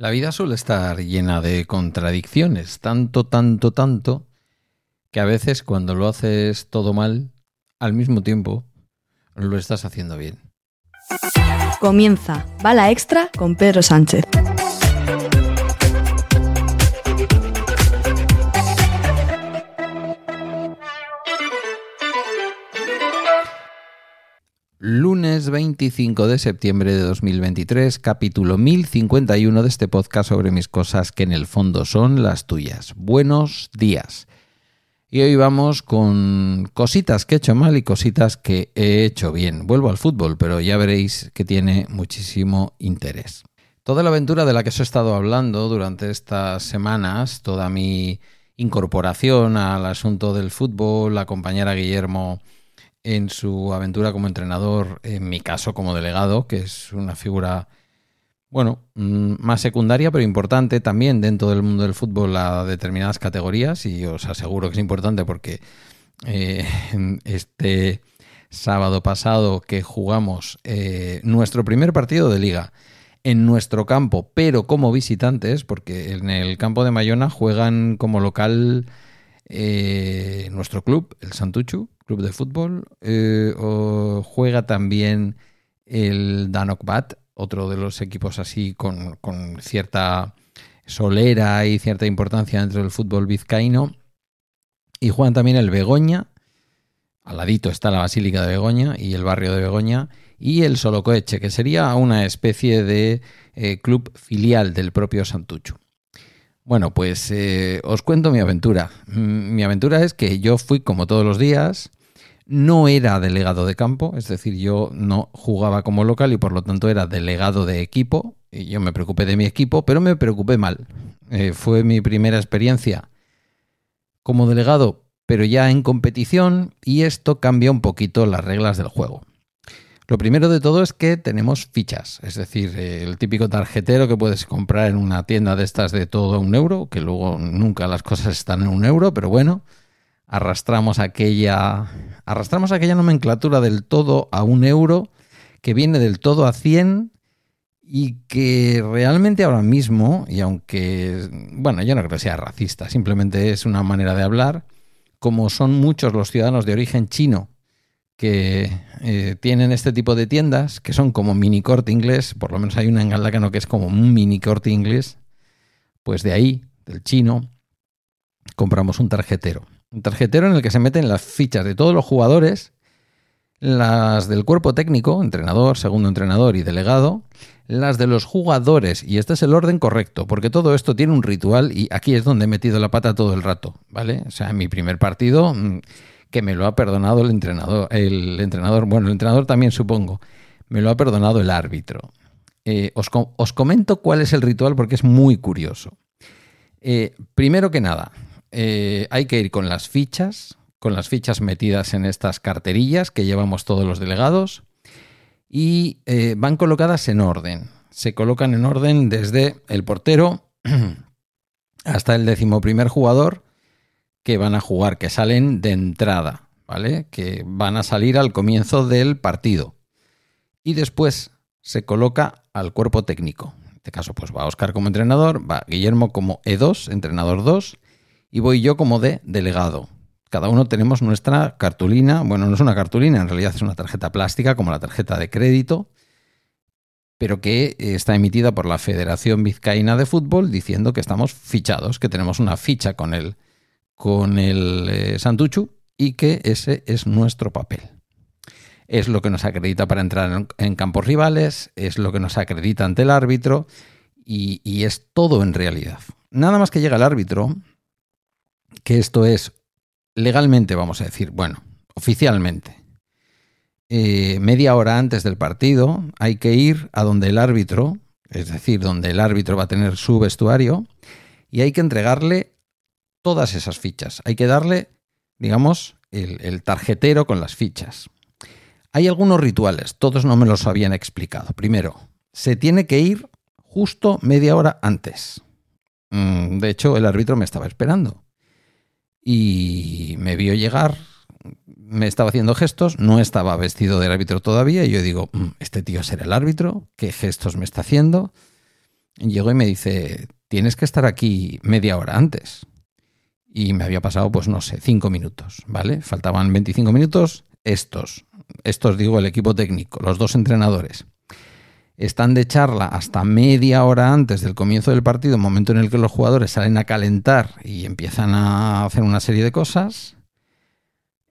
La vida suele estar llena de contradicciones, tanto, tanto, tanto, que a veces cuando lo haces todo mal, al mismo tiempo lo estás haciendo bien. Comienza Bala Extra con Pedro Sánchez. Lunes 25 de septiembre de 2023, capítulo 1051 de este podcast sobre mis cosas que en el fondo son las tuyas. Buenos días. Y hoy vamos con cositas que he hecho mal y cositas que he hecho bien. Vuelvo al fútbol, pero ya veréis que tiene muchísimo interés. Toda la aventura de la que os he estado hablando durante estas semanas, toda mi incorporación al asunto del fútbol, acompañar a Guillermo en su aventura como entrenador, en mi caso como delegado, que es una figura, bueno, mm, más secundaria, pero importante también dentro del mundo del fútbol a determinadas categorías, y os aseguro que es importante porque eh, este sábado pasado que jugamos eh, nuestro primer partido de liga en nuestro campo, pero como visitantes, porque en el campo de Mayona juegan como local eh, nuestro club, el Santuchu, club de fútbol. Eh, juega también el Danokbat, otro de los equipos así con, cierta solera y cierta importancia dentro del fútbol vizcaíno. Y juegan también el Begoña. Al ladito está la Basílica de Begoña y el barrio de Begoña. Y el Solocoeche, que sería una especie de eh, club filial del propio Santuchu. Bueno, pues eh, os cuento mi aventura. Mm, mi aventura es que yo fui como todos los días, no era delegado de campo, es decir, yo no jugaba como local y por lo tanto era delegado de equipo. Y yo me preocupé de mi equipo, pero me preocupé mal. Eh, fue mi primera experiencia como delegado, pero ya en competición y esto cambia un poquito las reglas del juego. Lo primero de todo es que tenemos fichas, es decir, el típico tarjetero que puedes comprar en una tienda de estas de todo a un euro, que luego nunca las cosas están en un euro, pero bueno, arrastramos aquella, arrastramos aquella nomenclatura del todo a un euro, que viene del todo a 100 y que realmente ahora mismo, y aunque, bueno, yo no creo que sea racista, simplemente es una manera de hablar, como son muchos los ciudadanos de origen chino que eh, tienen este tipo de tiendas, que son como mini corte inglés, por lo menos hay una en Galdácano que es como un mini corte inglés, pues de ahí, del chino, compramos un tarjetero. Un tarjetero en el que se meten las fichas de todos los jugadores, las del cuerpo técnico, entrenador, segundo entrenador y delegado, las de los jugadores, y este es el orden correcto, porque todo esto tiene un ritual y aquí es donde he metido la pata todo el rato, ¿vale? O sea, en mi primer partido mm, que me lo ha perdonado el entrenador, el entrenador, bueno, el entrenador también supongo, me lo ha perdonado el árbitro. Eh, os, comento cuál es el ritual porque es muy curioso. Eh, primero que nada, eh, hay que ir con las fichas, con las fichas metidas en estas carterillas que llevamos todos los delegados y van colocadas en orden. Se colocan en orden desde el portero hasta el decimoprimer jugador que van a jugar, que salen de entrada, ¿vale? Que van a salir al comienzo del partido. Y después se coloca al cuerpo técnico. En este caso, pues va Oscar como entrenador, va Guillermo como E2, entrenador 2, y voy yo como de delegado. Cada uno tenemos nuestra cartulina, bueno, no es una cartulina, en realidad es una tarjeta plástica como la tarjeta de crédito, pero que está emitida por la Federación Vizcaína de Fútbol diciendo que estamos fichados, que tenemos una ficha con el con el eh, Santuchu y que ese es nuestro papel. Es lo que nos acredita para entrar en, campos rivales, es lo que nos acredita ante el árbitro y, y es todo en realidad. Nada más que llega el árbitro, que esto es legalmente, vamos a decir, bueno, oficialmente, eh, media hora antes del partido hay que ir a donde el árbitro, es decir, donde el árbitro va a tener su vestuario, y hay que entregarle todas esas fichas. Hay que darle, digamos, el, tarjetero con las fichas. Hay algunos rituales, todos no me los habían explicado. Primero, se tiene que ir justo media hora antes. Mm, de hecho, el árbitro me estaba esperando. Y me vio llegar, me estaba haciendo gestos, no estaba vestido de árbitro todavía, y yo digo, mm, este tío será el árbitro, ¿qué gestos me está haciendo? llegó y me dice, tienes que estar aquí media hora antes. Y me había pasado, pues no sé, cinco minutos, ¿vale? Faltaban 25 minutos. Estos, estos digo el equipo técnico, los dos entrenadores, están de charla hasta media hora antes del comienzo del partido, momento en el que los jugadores salen a calentar y empiezan a hacer una serie de cosas.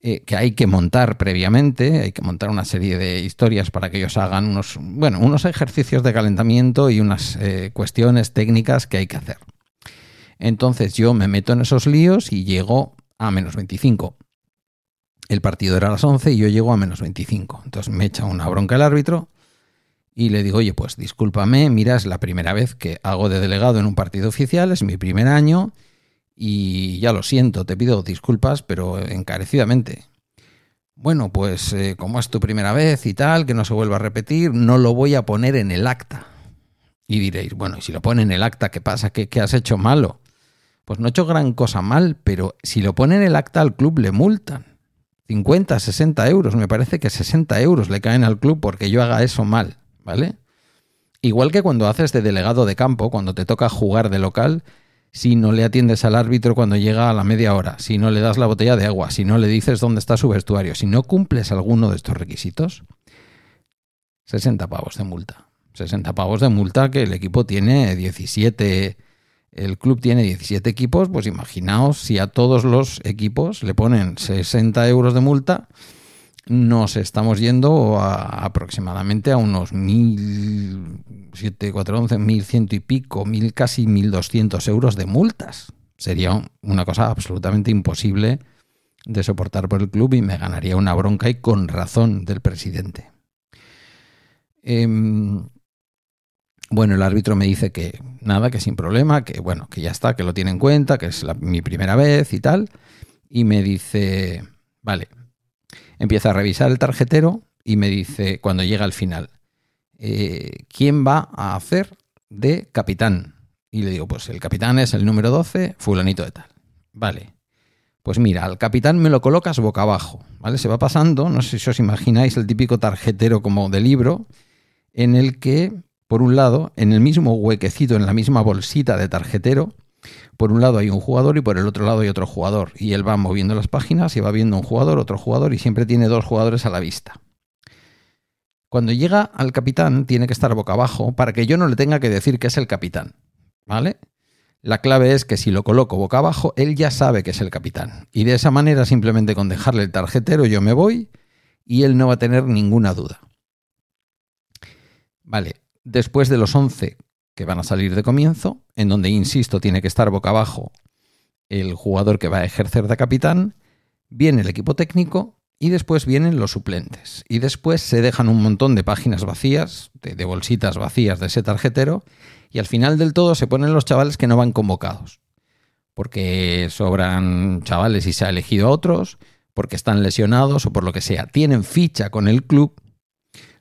Eh, que hay que montar previamente, hay que montar una serie de historias para que ellos hagan unos, bueno, unos ejercicios de calentamiento y unas eh, cuestiones técnicas que hay que hacer. Entonces yo me meto en esos líos y llego a menos 25. El partido era a las 11 y yo llego a menos 25. Entonces me echa una bronca el árbitro y le digo, oye, pues discúlpame, mira, es la primera vez que hago de delegado en un partido oficial, es mi primer año y ya lo siento, te pido disculpas, pero encarecidamente. Bueno, pues eh, como es tu primera vez y tal, que no se vuelva a repetir, no lo voy a poner en el acta. Y diréis, bueno, y si lo pone en el acta, ¿qué pasa? ¿Qué, has hecho malo? Pues no he hecho gran cosa mal, pero si lo pone en el acta al club le multan. 50, 60 euros, me parece que 60 euros le caen al club porque yo haga eso mal, ¿vale? Igual que cuando haces de delegado de campo, cuando te toca jugar de local, si no le atiendes al árbitro cuando llega a la media hora, si no le das la botella de agua, si no le dices dónde está su vestuario, si no cumples alguno de estos requisitos, 60 pavos de multa. 60 pavos de multa que el equipo tiene 17, el club tiene 17 equipos, pues imaginaos si a todos los equipos le ponen 60 euros de multa, nos estamos yendo a, aproximadamente a unos 1.7, mil ciento y pico, mil, casi 1.200 euros de multas. Sería una cosa absolutamente imposible de soportar por el club y me ganaría una bronca y con razón del presidente. Em, bueno, el árbitro me dice que nada, que sin problema, que bueno, que ya está, que lo tiene en cuenta, que es mi primera vez y tal. Y me dice, vale, empieza a revisar el tarjetero y me dice, cuando llega al final, eh, ¿quién va a hacer de capitán? Y le digo, pues el capitán es el número 12, fulanito de tal. Vale. Pues mira, al capitán me lo colocas boca abajo, ¿vale? Se va pasando, no sé si os imagináis el típico tarjetero como de libro, en el que, por un lado, en el mismo huequecito, en la misma bolsita de tarjetero, por un lado hay un jugador y por el otro lado hay otro jugador. Y él va moviendo las páginas y va viendo un jugador, otro jugador y siempre tiene dos jugadores a la vista. Cuando llega al capitán tiene que estar boca abajo para que yo no le tenga que decir que es el capitán. ¿Vale? La clave es que si lo coloco boca abajo, él ya sabe que es el capitán. Y de esa manera, simplemente con dejarle el tarjetero, yo me voy y él no va a tener ninguna duda. Vale, después de los 11 que van a salir de comienzo, en donde, insisto, tiene que estar boca abajo el jugador que va a ejercer de capitán, viene el equipo técnico y después vienen los suplentes. Y después se dejan un montón de páginas vacías, de, bolsitas vacías de ese tarjetero, y al final del todo se ponen los chavales que no van convocados. Porque sobran chavales y se ha elegido a otros, porque están lesionados o por lo que sea. Tienen ficha con el club,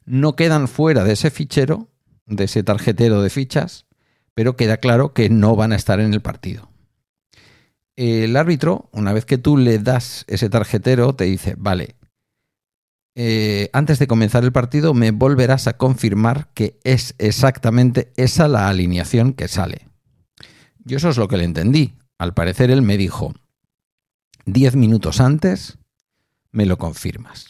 no quedan fuera de ese fichero de ese tarjetero de fichas, pero queda claro que no van a estar en el partido. El árbitro, una vez que tú le das ese tarjetero, te dice, vale, eh, antes de comenzar el partido me volverás a confirmar que es exactamente esa la alineación que sale. Yo eso es lo que le entendí. Al parecer él me dijo, diez minutos antes me lo confirmas.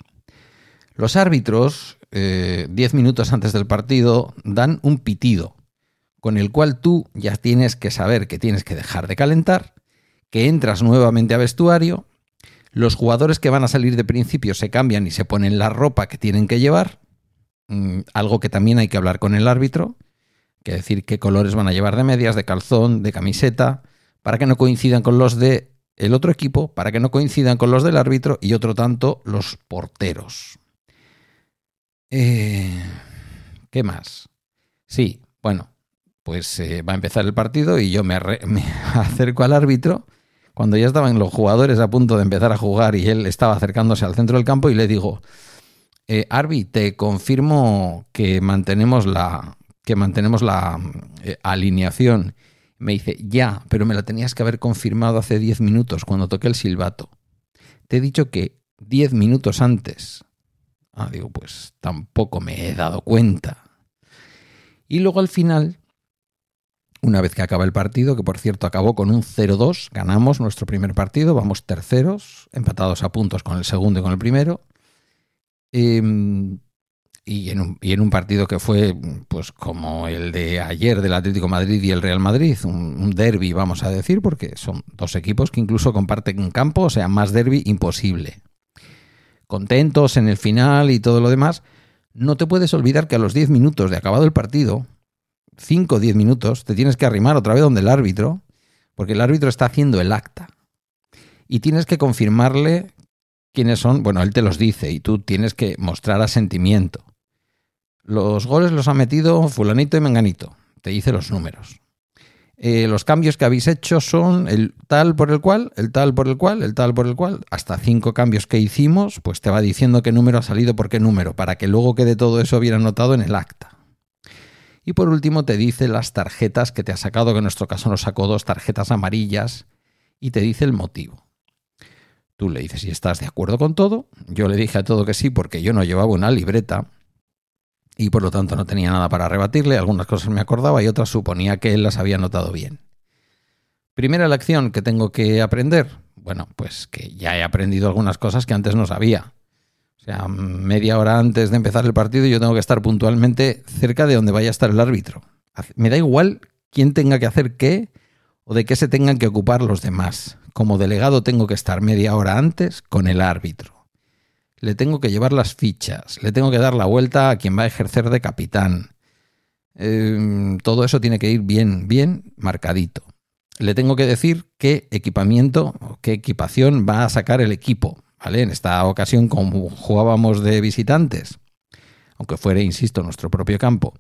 Los árbitros eh, diez minutos antes del partido, dan un pitido, con el cual tú ya tienes que saber que tienes que dejar de calentar, que entras nuevamente a vestuario, los jugadores que van a salir de principio se cambian y se ponen la ropa que tienen que llevar, mm, algo que también hay que hablar con el árbitro, que decir qué colores van a llevar de medias, de calzón, de camiseta, para que no coincidan con los de el otro equipo, para que no coincidan con los del árbitro y otro tanto los porteros. Eh, ¿Qué más? Sí, bueno, pues eh, va a empezar el partido y yo me, acerco al árbitro cuando ya estaban los jugadores a punto de empezar a jugar y él estaba acercándose al centro del campo y le digo, eh, Arbi, te confirmo que mantenemos la, que mantenemos la eh, alineación. Me dice, ya, pero me la tenías que haber confirmado hace 10 minutos cuando toqué el silbato. Te he dicho que 10 minutos antes Ah, digo, pues tampoco me he dado cuenta. Y luego al final una vez que acaba el partido, que por cierto acabó con un 0-2, ganamos nuestro primer partido, vamos terceros, empatados a puntos con el segundo y con el primero. Em, y, en un, y, en un, partido que fue pues como el de ayer del Atlético Madrid y el Real Madrid, un, un derby vamos a decir, porque son dos equipos que incluso comparten un campo, o sea, más derby imposible. Contentos en el final y todo lo demás, no te puedes olvidar que a los 10 minutos de acabado el partido, 5 o 10 minutos, te tienes que arrimar otra vez donde el árbitro, porque el árbitro está haciendo el acta. Y tienes que confirmarle quiénes son, bueno, él te los dice y tú tienes que mostrar asentimiento. Los goles los ha metido fulanito y menganito, te dice los números. Eh, los cambios que habéis hecho son el tal por el cual, el tal por el cual, el tal por el cual, hasta cinco cambios que hicimos, pues te va diciendo qué número ha salido por qué número, para que luego quede todo eso bien anotado en el acta. Y por último te dice las tarjetas que te ha sacado, que en nuestro caso nos sacó dos tarjetas amarillas, y te dice el motivo. Tú le dices si estás de acuerdo con todo. Yo le dije a todo que sí porque yo no llevaba una libreta y por lo tanto no tenía nada para rebatirle. Algunas cosas me acordaba y otras suponía que él las había notado bien. Primera lección que tengo que aprender. Bueno, pues que ya he aprendido algunas cosas que antes no sabía. O sea, media hora antes de empezar el partido yo tengo que estar puntualmente cerca de donde vaya a estar el árbitro. Me da igual quién tenga que hacer qué o de qué se tengan que ocupar los demás. Como delegado tengo que estar media hora antes con el árbitro le tengo que llevar las fichas, le tengo que dar la vuelta a quien va a ejercer de capitán. Em, todo eso tiene que ir bien, bien marcadito. Le tengo que decir qué equipamiento o qué equipación va a sacar el equipo. ¿vale? En esta ocasión, como jugábamos de visitantes, aunque fuera, insisto, nuestro propio campo,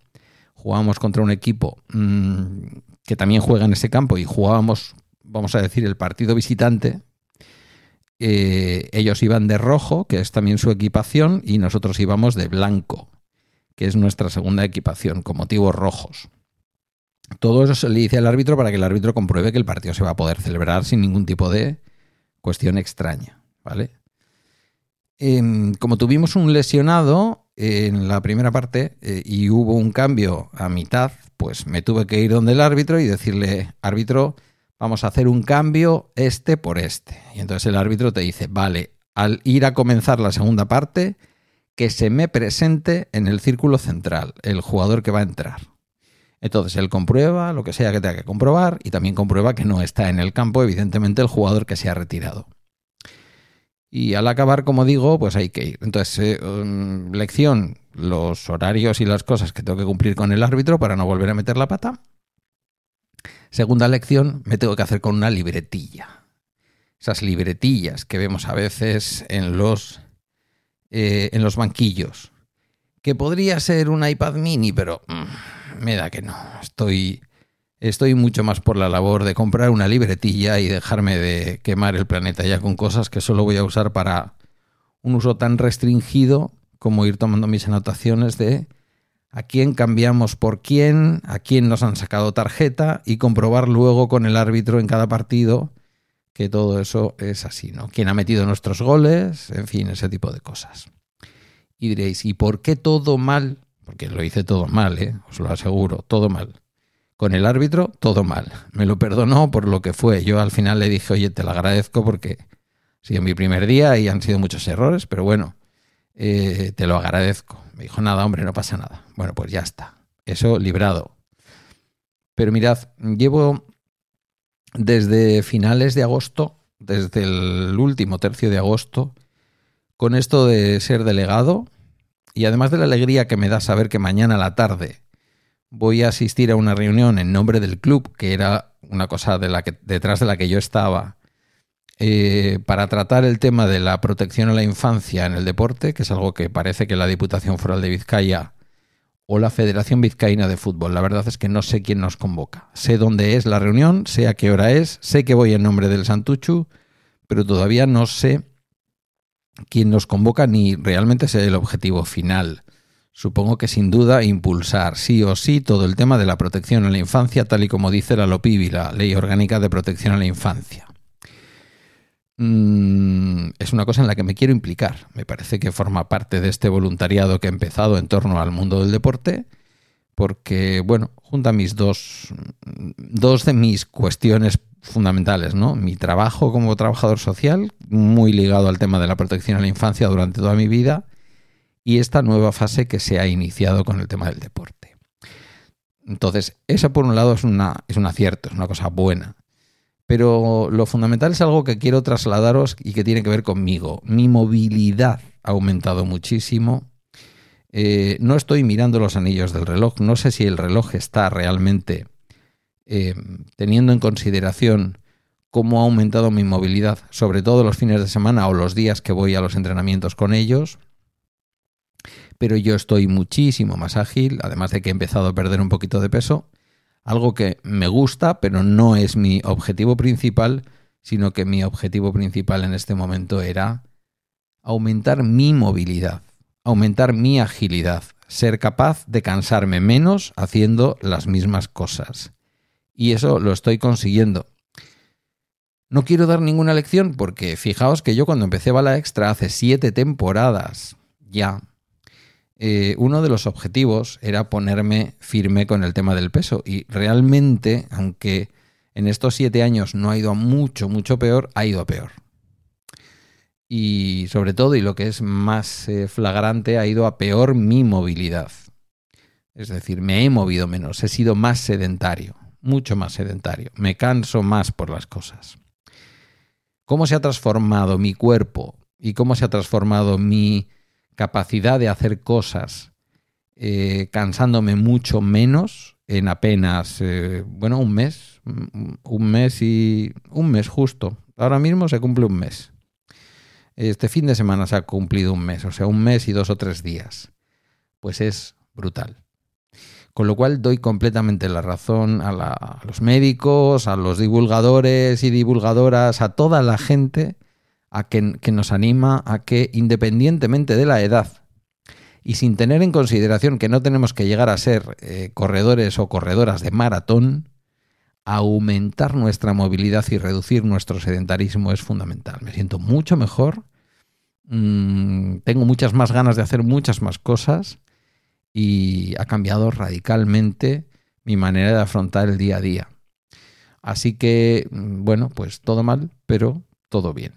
jugábamos contra un equipo mmm, que también juega en ese campo y jugábamos, vamos a decir, el partido visitante, eh, ellos iban de rojo, que es también su equipación, y nosotros íbamos de blanco, que es nuestra segunda equipación, con motivos rojos. Todo eso se le dice al árbitro para que el árbitro compruebe que el partido se va a poder celebrar sin ningún tipo de cuestión extraña, ¿vale? Em, como tuvimos un lesionado en la primera parte eh, y hubo un cambio a mitad, pues me tuve que ir donde el árbitro y decirle, árbitro, vamos a hacer un cambio este por este. Y entonces el árbitro te dice, vale, al ir a comenzar la segunda parte, que se me presente en el círculo central, el jugador que va a entrar. Entonces él comprueba lo que sea que tenga que comprobar y también comprueba que no está en el campo, evidentemente, el jugador que se ha retirado. Y al acabar, como digo, pues hay que ir. Entonces, eh, um, lección, los horarios y las cosas que tengo que cumplir con el árbitro para no volver a meter la pata. Segunda lección, me tengo que hacer con una libretilla. Esas libretillas que vemos a veces en los, eh, en los banquillos. Que podría ser un iPad mini, pero mm, me da que no. Estoy, estoy mucho más por la labor de comprar una libretilla y dejarme de quemar el planeta ya con cosas que solo voy a usar para un uso tan restringido como ir tomando mis anotaciones de a quién cambiamos por quién, a quién nos han sacado tarjeta y comprobar luego con el árbitro en cada partido que todo eso es así, ¿no? ¿Quién ha metido nuestros goles? En fin, ese tipo de cosas. Y diréis, ¿y por qué todo mal? Porque lo hice todo mal, ¿eh? os lo aseguro, todo mal. Con el árbitro, todo mal. Me lo perdonó por lo que fue. Yo al final le dije, oye, te lo agradezco porque ha sido mi primer día y han sido muchos errores, pero bueno, eh, te lo agradezco. Me dijo, nada, hombre, no pasa nada. Bueno, pues ya está. Eso librado. Pero mirad, llevo desde finales de agosto, desde el último tercio de agosto, con esto de ser delegado y además de la alegría que me da saber que mañana a la tarde voy a asistir a una reunión en nombre del club, que era una cosa de la que, detrás de la que yo estaba, eh, para tratar el tema de la protección a la infancia en el deporte, que es algo que parece que la Diputación Foral de Vizcaya o la Federación Vizcaína de Fútbol. La verdad es que no sé quién nos convoca. Sé dónde es la reunión, sé a qué hora es, sé que voy en nombre del Santuchu, pero todavía no sé quién nos convoca ni realmente sé el objetivo final. Supongo que sin duda impulsar sí o sí todo el tema de la protección a la infancia, tal y como dice la LOPIBI, la Ley Orgánica de Protección a la Infancia. Mm, es una cosa en la que me quiero implicar. Me parece que forma parte de este voluntariado que he empezado en torno al mundo del deporte, porque, bueno, junta mis dos, dos de mis cuestiones fundamentales, ¿no? Mi trabajo como trabajador social, muy ligado al tema de la protección a la infancia durante toda mi vida, y esta nueva fase que se ha iniciado con el tema del deporte. Entonces, eso por un lado es, una, es un acierto, es una cosa buena. Pero lo fundamental es algo que quiero trasladaros y que tiene que ver conmigo. Mi movilidad ha aumentado muchísimo eh, no estoy mirando los anillos del reloj, no sé si el reloj está realmente eh, teniendo en consideración cómo ha aumentado mi movilidad, sobre todo los fines de semana o los días que voy a los entrenamientos con ellos. Pero yo estoy muchísimo más ágil, además de que he empezado a perder un poquito de peso, algo que me gusta, pero no es mi objetivo principal, sino que mi objetivo principal en este momento era aumentar mi movilidad aumentar mi agilidad, ser capaz de cansarme menos haciendo las mismas cosas. Y eso lo estoy consiguiendo. No quiero dar ninguna lección porque fijaos que yo cuando empecé Bala Extra hace siete temporadas ya, eh, uno de los objetivos era ponerme firme con el tema del peso. Y realmente, aunque en estos siete años no ha ido a mucho, mucho peor, ha ido a peor y sobre todo, y lo que es más eh, flagrante, ha ido a peor mi movilidad. Es decir, me he movido menos, he sido más sedentario, mucho más sedentario, me canso más por las cosas. ¿Cómo se ha transformado mi cuerpo y cómo se ha transformado mi capacidad de hacer cosas eh, cansándome mucho menos en apenas, eh, bueno, un mes, un mes y un mes justo. Ahora mismo se cumple un mes. Este fin de semana se ha cumplido un mes, o sea, un mes y dos o tres días. Pues es brutal. Con lo cual doy completamente la razón a, los médicos, a los divulgadores y divulgadoras, a toda la gente a que, nos anima a que independientemente de la edad y sin tener en consideración que no tenemos que llegar a ser eh, corredores o corredoras de maratón, aumentar nuestra movilidad y reducir nuestro sedentarismo es fundamental. Me siento mucho mejor, mm, tengo muchas más ganas de hacer muchas más cosas y ha cambiado radicalmente mi manera de afrontar el día a día. Así que, mm, bueno, pues todo mal, pero todo bien.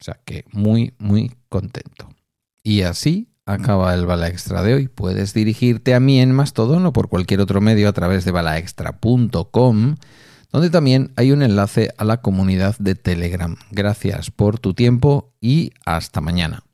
O sea que muy, muy contento. Y así acaba el Bala Extra de hoy. Puedes dirigirte a mí en Mastodon o por cualquier otro medio a través de balaextra.com donde también hay un enlace a la comunidad de Telegram. Gracias por tu tiempo y hasta mañana.